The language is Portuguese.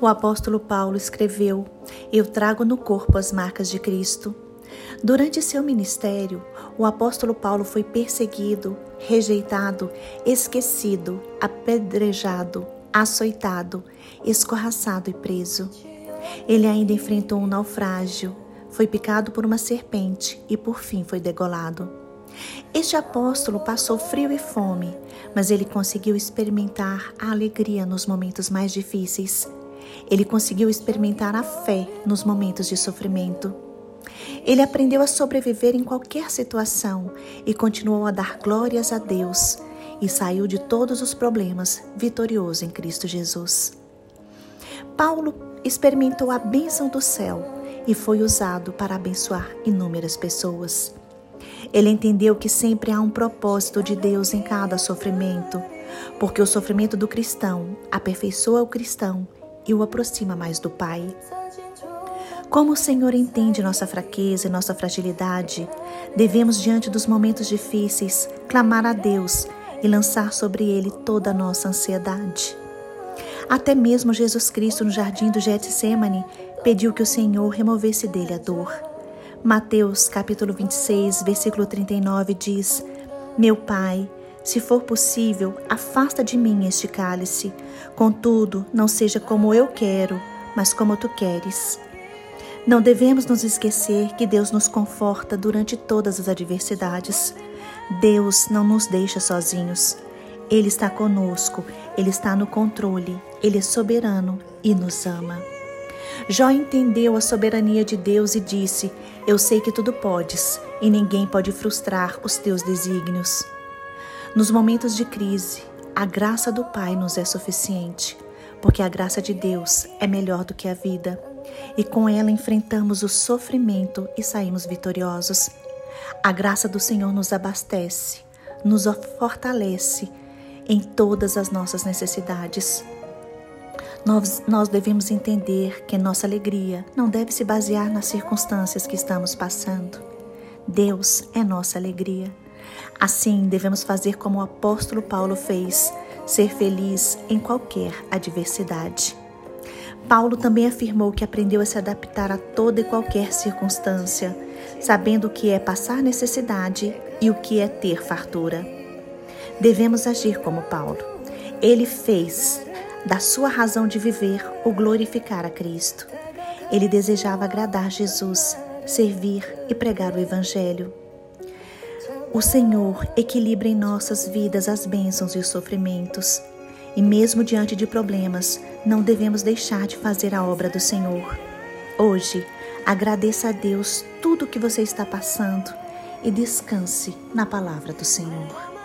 o apóstolo Paulo escreveu: Eu trago no corpo as marcas de Cristo. Durante seu ministério, o apóstolo Paulo foi perseguido, rejeitado, esquecido, apedrejado, açoitado, escorraçado e preso. Ele ainda enfrentou um naufrágio, foi picado por uma serpente e por fim foi degolado. Este apóstolo passou frio e fome, mas ele conseguiu experimentar a alegria nos momentos mais difíceis. Ele conseguiu experimentar a fé nos momentos de sofrimento. Ele aprendeu a sobreviver em qualquer situação e continuou a dar glórias a Deus e saiu de todos os problemas vitorioso em Cristo Jesus. Paulo experimentou a bênção do céu e foi usado para abençoar inúmeras pessoas. Ele entendeu que sempre há um propósito de Deus em cada sofrimento, porque o sofrimento do cristão aperfeiçoa o cristão e o aproxima mais do Pai. Como o Senhor entende nossa fraqueza e nossa fragilidade, devemos, diante dos momentos difíceis, clamar a Deus e lançar sobre Ele toda a nossa ansiedade. Até mesmo Jesus Cristo, no jardim do Getsemane, pediu que o Senhor removesse dele a dor. Mateus capítulo 26, versículo 39 diz: Meu Pai, se for possível, afasta de mim este cálice. Contudo, não seja como eu quero, mas como tu queres. Não devemos nos esquecer que Deus nos conforta durante todas as adversidades. Deus não nos deixa sozinhos. Ele está conosco, ele está no controle, ele é soberano e nos ama. Jó entendeu a soberania de Deus e disse: Eu sei que tudo podes e ninguém pode frustrar os teus desígnios. Nos momentos de crise, a graça do Pai nos é suficiente, porque a graça de Deus é melhor do que a vida e com ela enfrentamos o sofrimento e saímos vitoriosos. A graça do Senhor nos abastece, nos fortalece em todas as nossas necessidades. Nós, nós devemos entender que nossa alegria não deve se basear nas circunstâncias que estamos passando. Deus é nossa alegria. Assim, devemos fazer como o apóstolo Paulo fez, ser feliz em qualquer adversidade. Paulo também afirmou que aprendeu a se adaptar a toda e qualquer circunstância, sabendo o que é passar necessidade e o que é ter fartura. Devemos agir como Paulo. Ele fez da sua razão de viver o glorificar a Cristo. Ele desejava agradar Jesus, servir e pregar o Evangelho. O Senhor equilibra em nossas vidas as bênçãos e os sofrimentos. E mesmo diante de problemas, não devemos deixar de fazer a obra do Senhor. Hoje, agradeça a Deus tudo o que você está passando e descanse na palavra do Senhor.